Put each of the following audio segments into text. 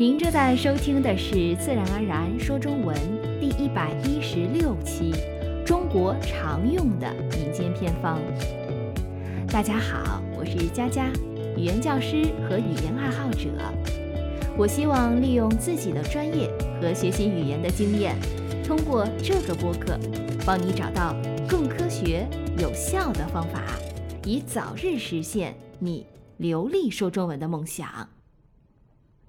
您正在收听的是《自然而然说中文》第一百一十六期《中国常用的民间偏方》。大家好，我是佳佳，语言教师和语言爱好者。我希望利用自己的专业和学习语言的经验，通过这个播客，帮你找到更科学、有效的方法，以早日实现你流利说中文的梦想。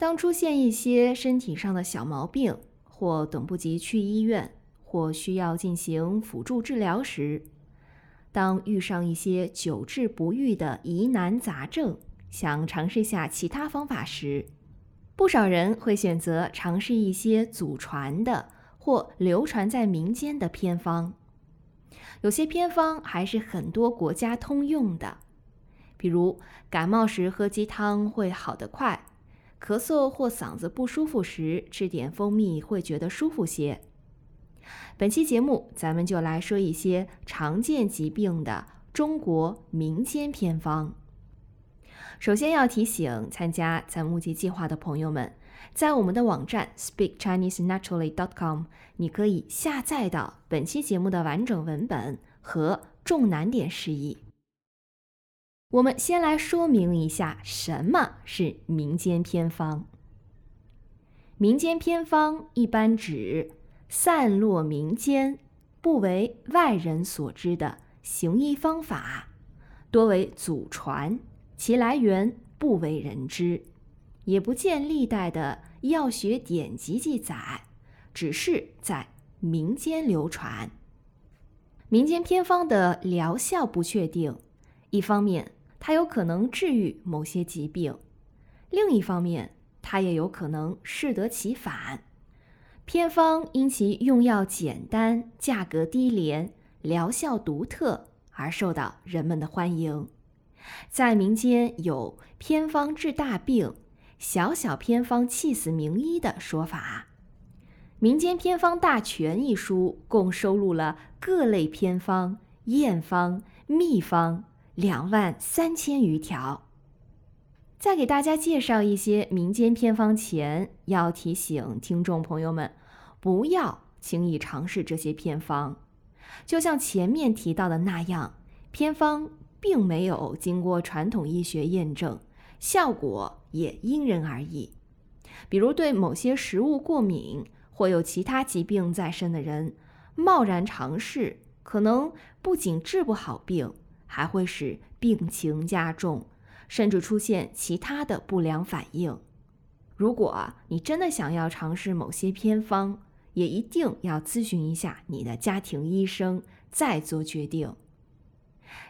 当出现一些身体上的小毛病，或等不及去医院，或需要进行辅助治疗时，当遇上一些久治不愈的疑难杂症，想尝试下其他方法时，不少人会选择尝试一些祖传的或流传在民间的偏方。有些偏方还是很多国家通用的，比如感冒时喝鸡汤会好得快。咳嗽或嗓子不舒服时，吃点蜂蜜会觉得舒服些。本期节目，咱们就来说一些常见疾病的中国民间偏方。首先要提醒参加咱募集计划的朋友们，在我们的网站 speakchinesenaturally.com，你可以下载到本期节目的完整文本和重难点释义。我们先来说明一下什么是民间偏方。民间偏方一般指散落民间、不为外人所知的行医方法，多为祖传，其来源不为人知，也不见历代的药学典籍记载，只是在民间流传。民间偏方的疗效不确定，一方面。它有可能治愈某些疾病，另一方面，它也有可能适得其反。偏方因其用药简单、价格低廉、疗效独特而受到人们的欢迎。在民间有“偏方治大病，小小偏方气死名医”的说法。《民间偏方大全》一书共收录了各类偏方、验方、秘方。两万三千余条。在给大家介绍一些民间偏方前，要提醒听众朋友们，不要轻易尝试这些偏方。就像前面提到的那样，偏方并没有经过传统医学验证，效果也因人而异。比如对某些食物过敏或有其他疾病在身的人，贸然尝试，可能不仅治不好病。还会使病情加重，甚至出现其他的不良反应。如果你真的想要尝试某些偏方，也一定要咨询一下你的家庭医生，再做决定。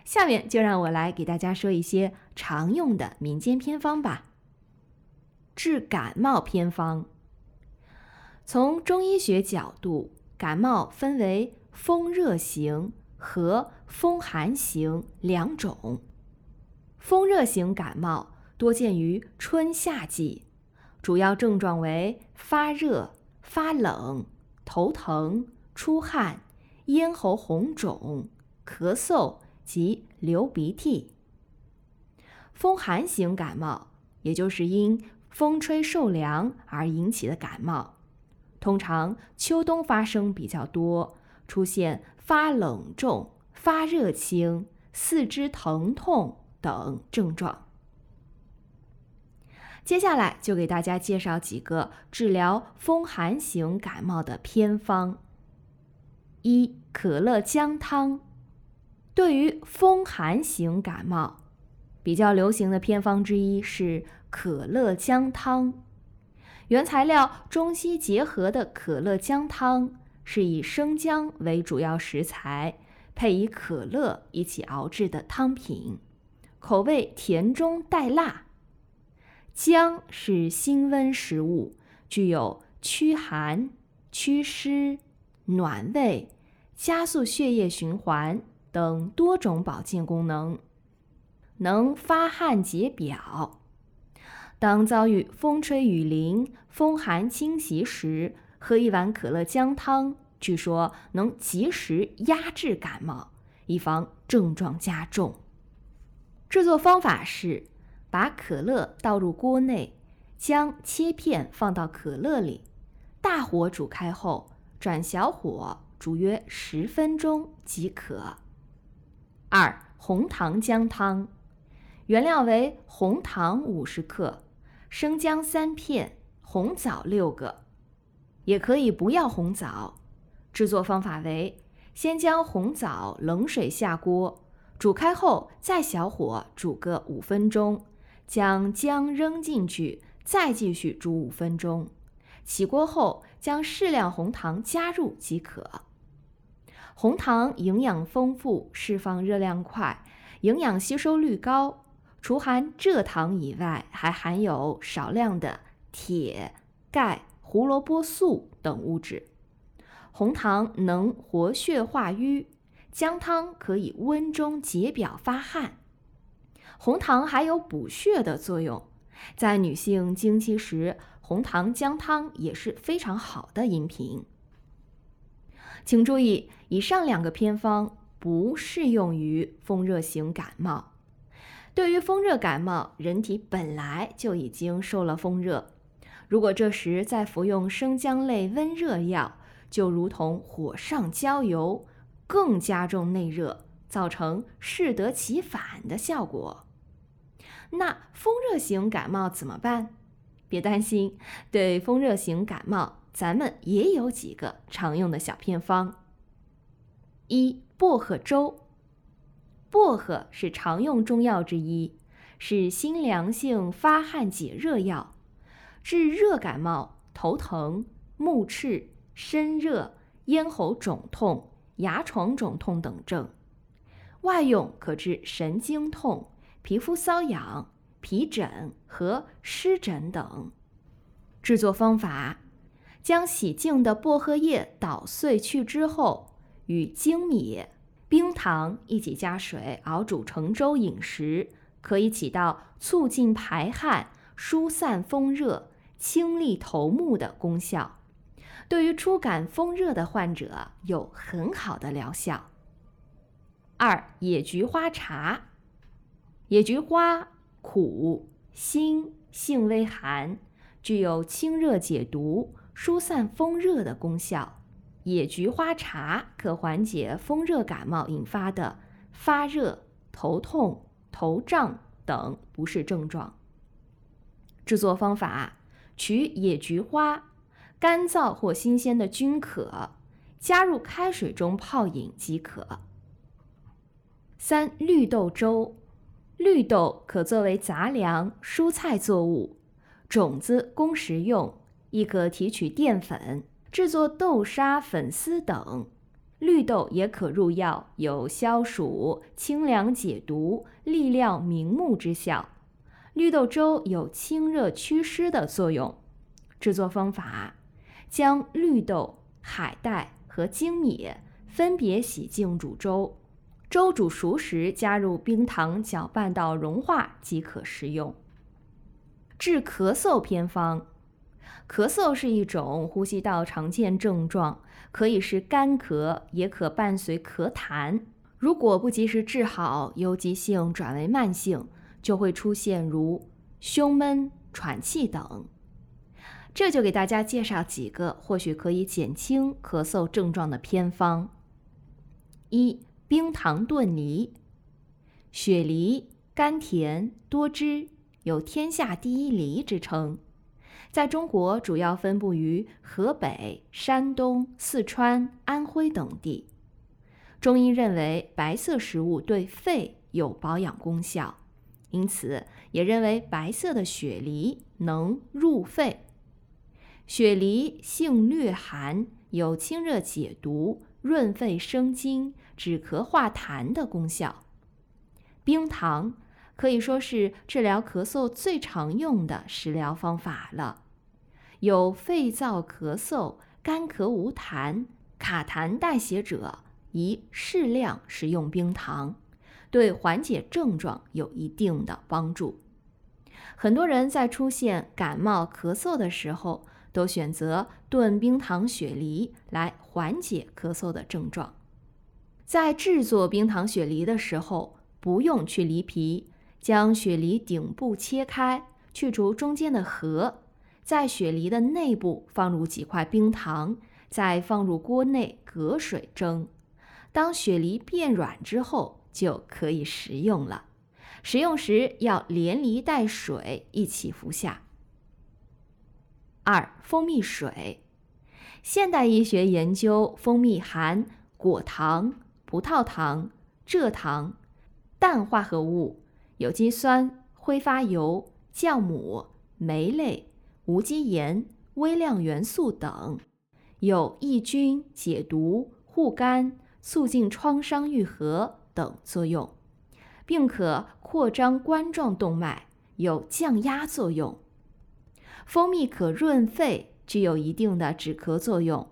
下面就让我来给大家说一些常用的民间偏方吧。治感冒偏方，从中医学角度，感冒分为风热型。和风寒型两种，风热型感冒多见于春夏季，主要症状为发热、发冷、头疼、出汗、咽喉红肿、咳嗽及流鼻涕。风寒型感冒，也就是因风吹受凉而引起的感冒，通常秋冬发生比较多。出现发冷重、发热轻、四肢疼痛等症状。接下来就给大家介绍几个治疗风寒型感冒的偏方。一、可乐姜汤。对于风寒型感冒，比较流行的偏方之一是可乐姜汤。原材料中西结合的可乐姜汤。是以生姜为主要食材，配以可乐一起熬制的汤品，口味甜中带辣。姜是辛温食物，具有驱寒、祛湿、暖胃、加速血液循环等多种保健功能，能发汗解表。当遭遇风吹雨淋、风寒侵袭时，喝一碗可乐姜汤，据说能及时压制感冒，以防症状加重。制作方法是：把可乐倒入锅内，将切片放到可乐里，大火煮开后，转小火煮约十分钟即可。二、红糖姜汤，原料为红糖五十克，生姜三片，红枣六个，也可以不要红枣。制作方法为：先将红枣冷水下锅，煮开后再小火煮个五分钟，将姜扔进去，再继续煮五分钟。起锅后将适量红糖加入即可。红糖营养丰富，释放热量快，营养吸收率高。除含蔗糖以外，还含有少量的铁、钙、胡萝卜素等物质。红糖能活血化瘀，姜汤可以温中解表发汗。红糖还有补血的作用，在女性经期时，红糖姜汤也是非常好的饮品。请注意，以上两个偏方不适用于风热型感冒。对于风热感冒，人体本来就已经受了风热，如果这时再服用生姜类温热药，就如同火上浇油，更加重内热，造成适得其反的效果。那风热型感冒怎么办？别担心，对风热型感冒。咱们也有几个常用的小偏方。一、薄荷粥。薄荷是常用中药之一，是辛凉性发汗解热药，治热感冒、头疼、目赤、身热、咽喉肿痛、牙床肿痛等症。外用可治神经痛、皮肤瘙痒、皮疹和湿疹等。制作方法。将洗净的薄荷叶捣碎去之后，与粳米、冰糖一起加水熬煮成粥饮食，可以起到促进排汗、疏散风热、清利头目的功效。对于初感风热的患者有很好的疗效。二、野菊花茶。野菊花苦、辛，性微寒，具有清热解毒。疏散风热的功效，野菊花茶可缓解风热感冒引发的发热、头痛、头胀等不适症状。制作方法：取野菊花，干燥或新鲜的均可，加入开水中泡饮即可。三、绿豆粥。绿豆可作为杂粮、蔬菜作物，种子供食用。亦可提取淀粉制作豆沙、粉丝等。绿豆也可入药，有消暑、清凉解毒、利尿明目之效。绿豆粥有清热祛湿的作用。制作方法：将绿豆、海带和粳米分别洗净煮粥，粥煮熟时加入冰糖搅拌到融化即可食用。治咳嗽偏方。咳嗽是一种呼吸道常见症状，可以是干咳，也可伴随咳痰。如果不及时治好，由急性转为慢性，就会出现如胸闷、喘气等。这就给大家介绍几个或许可以减轻咳嗽症状的偏方：一、冰糖炖梨。雪梨甘甜多汁，有“天下第一梨”之称。在中国主要分布于河北、山东、四川、安徽等地。中医认为白色食物对肺有保养功效，因此也认为白色的雪梨能入肺。雪梨性略寒，有清热解毒、润肺生津、止咳化痰的功效。冰糖。可以说是治疗咳嗽最常用的食疗方法了。有肺燥咳嗽、干咳无痰、卡痰带血者，宜适量食用冰糖，对缓解症状有一定的帮助。很多人在出现感冒咳嗽的时候，都选择炖冰糖雪梨来缓解咳嗽的症状。在制作冰糖雪梨的时候，不用去梨皮。将雪梨顶部切开，去除中间的核，在雪梨的内部放入几块冰糖，再放入锅内隔水蒸。当雪梨变软之后，就可以食用了。食用时要连梨带水一起服下。二、蜂蜜水。现代医学研究，蜂蜜含果糖、葡萄糖、蔗糖、氮化合物、有机酸、挥发油、酵母、酶类、无机盐、微量元素等，有抑菌、解毒、护肝、促进创伤愈合等作用，并可扩张冠状动脉，有降压作用。蜂蜜可润肺，具有一定的止咳作用。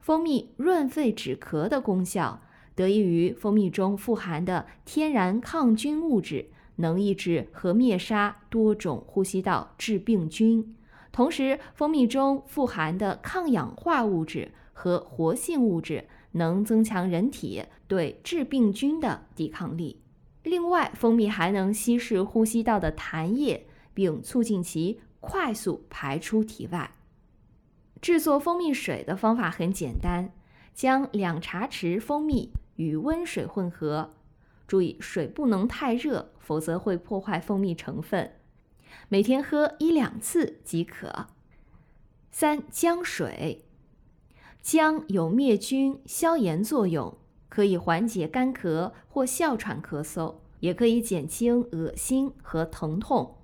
蜂蜜润肺止咳的功效，得益于蜂蜜中富含的天然抗菌物质，能抑制和灭杀多种呼吸道致病菌。同时，蜂蜜中富含的抗氧化物质和活性物质，能增强人体对致病菌的抵抗力。另外，蜂蜜还能稀释呼吸道的痰液，并促进其。快速排出体外。制作蜂蜜水的方法很简单，将两茶匙蜂蜜与温水混合，注意水不能太热，否则会破坏蜂蜜成分。每天喝一两次即可。三、姜水，姜有灭菌、消炎作用，可以缓解干咳或哮喘咳嗽，也可以减轻恶心和疼痛。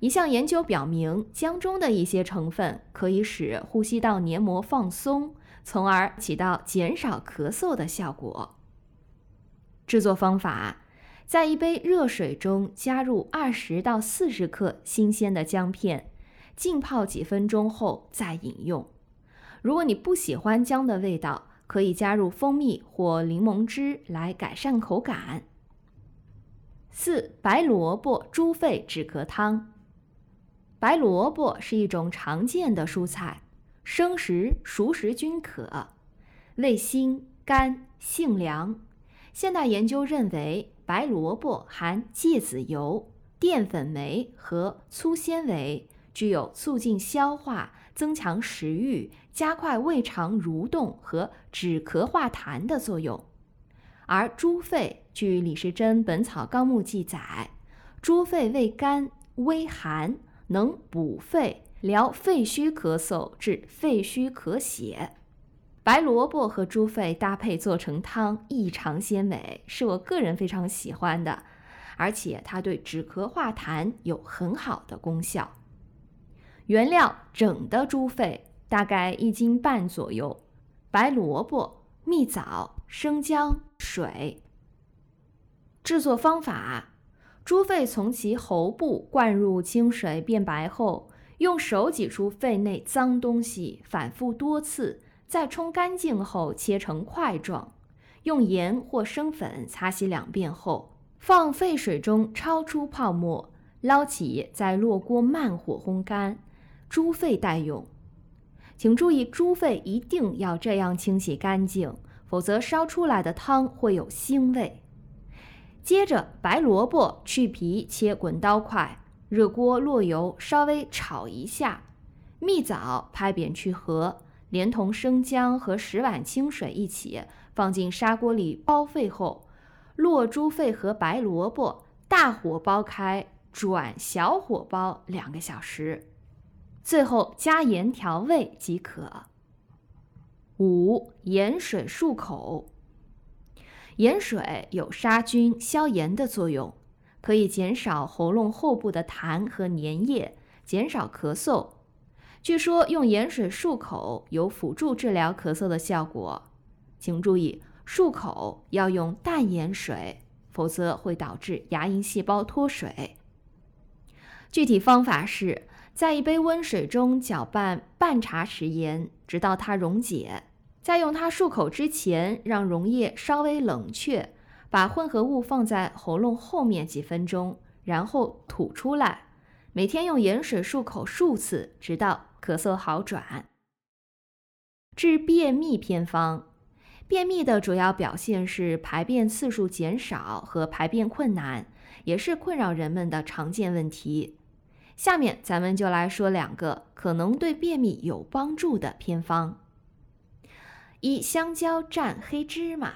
一项研究表明，姜中的一些成分可以使呼吸道黏膜放松，从而起到减少咳嗽的效果。制作方法：在一杯热水中加入二十到四十克新鲜的姜片，浸泡几分钟后再饮用。如果你不喜欢姜的味道，可以加入蜂蜜或柠檬汁来改善口感。四、白萝卜猪肺止咳汤。白萝卜是一种常见的蔬菜，生食、熟食均可，味辛、甘、性凉。现代研究认为，白萝卜含芥子油、淀粉酶和粗纤维，具有促进消化、增强食欲、加快胃肠蠕动和止咳化痰的作用。而猪肺，据李时珍《本草纲目》记载，猪肺味甘微寒。能补肺、疗肺虚咳嗽，治肺虚咳血。白萝卜和猪肺搭配做成汤，异常鲜美，是我个人非常喜欢的。而且它对止咳化痰有很好的功效。原料：整的猪肺，大概一斤半左右；白萝卜、蜜枣、生姜、水。制作方法。猪肺从其喉部灌入清水变白后，用手挤出肺内脏东西，反复多次，再冲干净后切成块状，用盐或生粉擦洗两遍后，放沸水中焯出泡沫，捞起，再落锅慢火烘干。猪肺待用，请注意，猪肺一定要这样清洗干净，否则烧出来的汤会有腥味。接着，白萝卜去皮切滚刀块，热锅落油，稍微炒一下。蜜枣拍扁去核，连同生姜和十碗清水一起放进砂锅里煲沸后，落猪肺和白萝卜，大火煲开，转小火煲两个小时，最后加盐调味即可。五盐水漱口。盐水有杀菌、消炎的作用，可以减少喉咙后部的痰和粘液，减少咳嗽。据说用盐水漱口有辅助治疗咳嗽的效果。请注意，漱口要用淡盐水，否则会导致牙龈细胞脱水。具体方法是在一杯温水中搅拌半茶匙盐，直到它溶解。在用它漱口之前，让溶液稍微冷却，把混合物放在喉咙后面几分钟，然后吐出来。每天用盐水漱口数次，直到咳嗽好转。治便秘偏方，便秘的主要表现是排便次数减少和排便困难，也是困扰人们的常见问题。下面咱们就来说两个可能对便秘有帮助的偏方。一、香蕉蘸黑芝麻。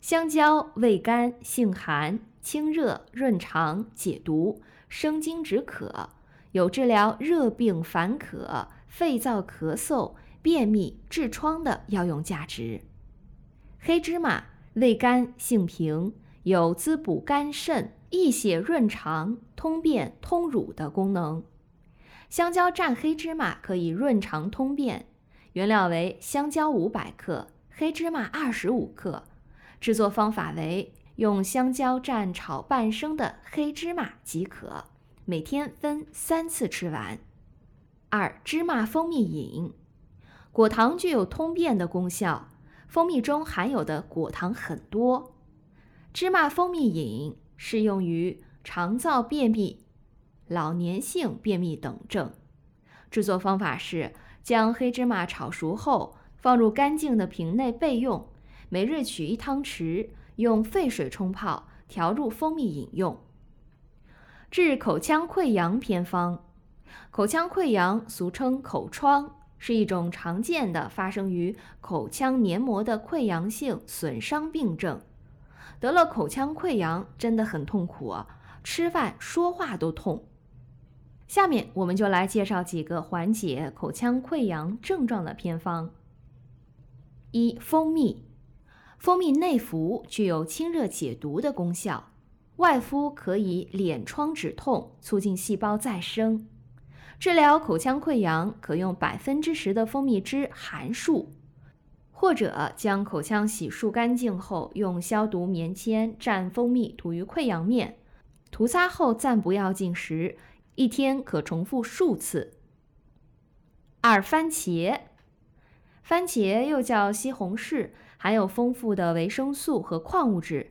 香蕉味甘性寒，清热润肠、解毒、生津止渴，有治疗热病烦渴、肺燥咳嗽、便秘、痔疮的药用价值。黑芝麻味甘性平，有滋补肝肾、益血润肠、通便通乳的功能。香蕉蘸黑芝麻可以润肠通便。原料为香蕉五百克，黑芝麻二十五克。制作方法为用香蕉蘸炒半生的黑芝麻即可，每天分三次吃完。二、芝麻蜂蜜饮，果糖具有通便的功效，蜂蜜中含有的果糖很多。芝麻蜂蜜饮适用于肠燥便秘、老年性便秘等症。制作方法是将黑芝麻炒熟后放入干净的瓶内备用。每日取一汤匙，用沸水冲泡，调入蜂蜜饮用。治口腔溃疡偏方：口腔溃疡俗称口疮，是一种常见的发生于口腔黏膜的溃疡性损伤病症。得了口腔溃疡真的很痛苦啊，吃饭说话都痛。下面我们就来介绍几个缓解口腔溃疡症状的偏方。一、蜂蜜。蜂蜜内服具有清热解毒的功效，外敷可以敛疮止痛，促进细胞再生。治疗口腔溃疡可用百分之十的蜂蜜汁含漱，或者将口腔洗漱干净后，用消毒棉签蘸蜂蜜涂于溃疡面，涂擦后暂不要进食，一天可重复数次。二、番茄，番茄又叫西红柿。含有丰富的维生素和矿物质，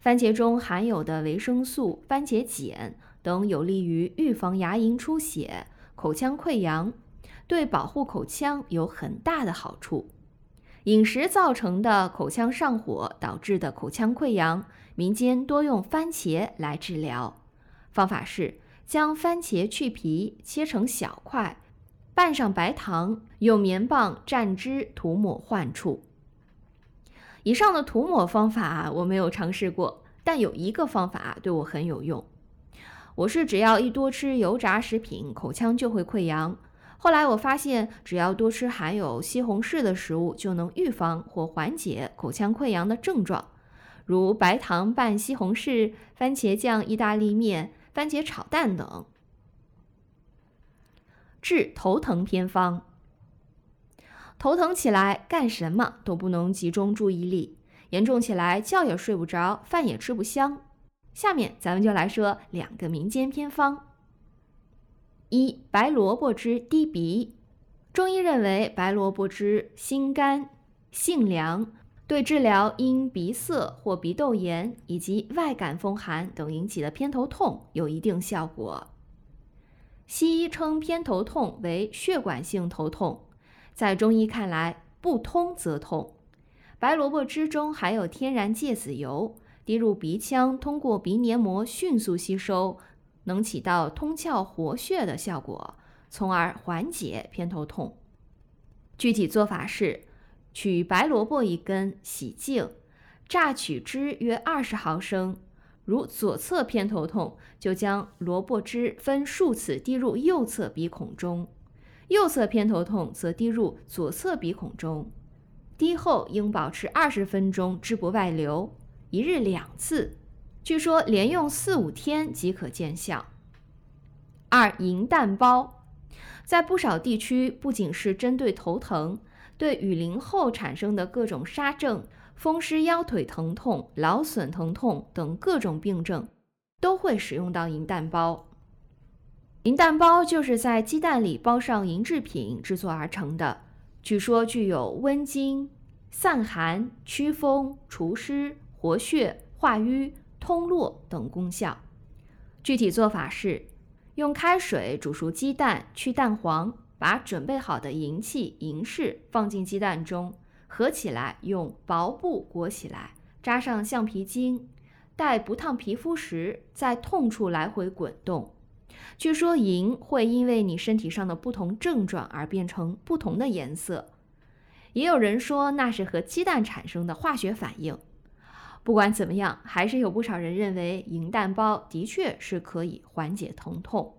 番茄中含有的维生素、番茄碱等有利于预防牙龈出血、口腔溃疡，对保护口腔有很大的好处。饮食造成的口腔上火导致的口腔溃疡，民间多用番茄来治疗。方法是将番茄去皮，切成小块，拌上白糖，用棉棒蘸汁涂抹患处。以上的涂抹方法我没有尝试过，但有一个方法对我很有用。我是只要一多吃油炸食品，口腔就会溃疡。后来我发现，只要多吃含有西红柿的食物，就能预防或缓解口腔溃疡的症状，如白糖拌西红柿、番茄酱意大利面、番茄炒蛋等。治头疼偏方。头疼起来，干什么都不能集中注意力，严重起来觉也睡不着，饭也吃不香。下面咱们就来说两个民间偏方。一、白萝卜汁滴鼻。中医认为白萝卜汁辛甘、性凉，对治疗因鼻塞或鼻窦炎以及外感风寒等引起的偏头痛有一定效果。西医称偏头痛为血管性头痛。在中医看来，不通则痛。白萝卜汁中含有天然芥子油，滴入鼻腔，通过鼻黏膜迅速吸收，能起到通窍活血的效果，从而缓解偏头痛。具体做法是：取白萝卜一根，洗净，榨取汁约二十毫升。如左侧偏头痛，就将萝卜汁分数次滴入右侧鼻孔中。右侧偏头痛则滴入左侧鼻孔中，滴后应保持二十分钟，汁不外流，一日两次。据说连用四五天即可见效。二银蛋包，在不少地区，不仅是针对头疼，对雨淋后产生的各种沙症、风湿腰腿疼痛、劳损疼痛等各种病症，都会使用到银蛋包。银蛋包就是在鸡蛋里包上银制品制作而成的，据说具有温经、散寒、祛风、除湿、活血、化瘀、通络等功效。具体做法是：用开水煮熟鸡蛋，去蛋黄，把准备好的银器、银饰放进鸡蛋中，合起来，用薄布裹起来，扎上橡皮筋，待不烫皮肤时，在痛处来回滚动。据说银会因为你身体上的不同症状而变成不同的颜色，也有人说那是和鸡蛋产生的化学反应。不管怎么样，还是有不少人认为银蛋包的确是可以缓解疼痛。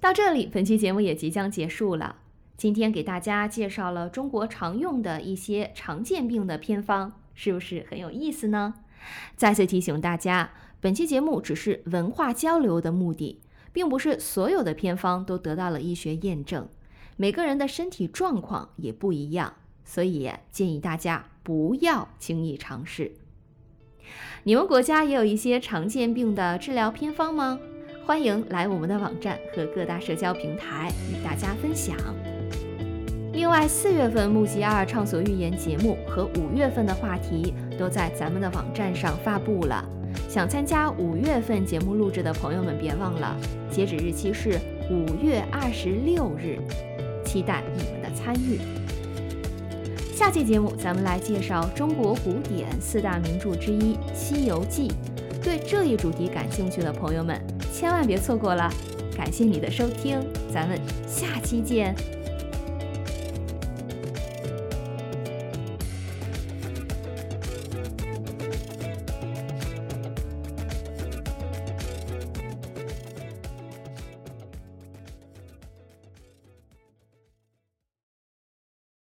到这里，本期节目也即将结束了。今天给大家介绍了中国常用的一些常见病的偏方，是不是很有意思呢？再次提醒大家，本期节目只是文化交流的目的。并不是所有的偏方都得到了医学验证，每个人的身体状况也不一样，所以建议大家不要轻易尝试。你们国家也有一些常见病的治疗偏方吗？欢迎来我们的网站和各大社交平台与大家分享。另外，四月份木吉二畅所欲言节目和五月份的话题都在咱们的网站上发布了。想参加五月份节目录制的朋友们，别忘了，截止日期是五月二十六日，期待你们的参与。下期节目咱们来介绍中国古典四大名著之一《西游记》，对这一主题感兴趣的朋友们，千万别错过了。感谢你的收听，咱们下期见。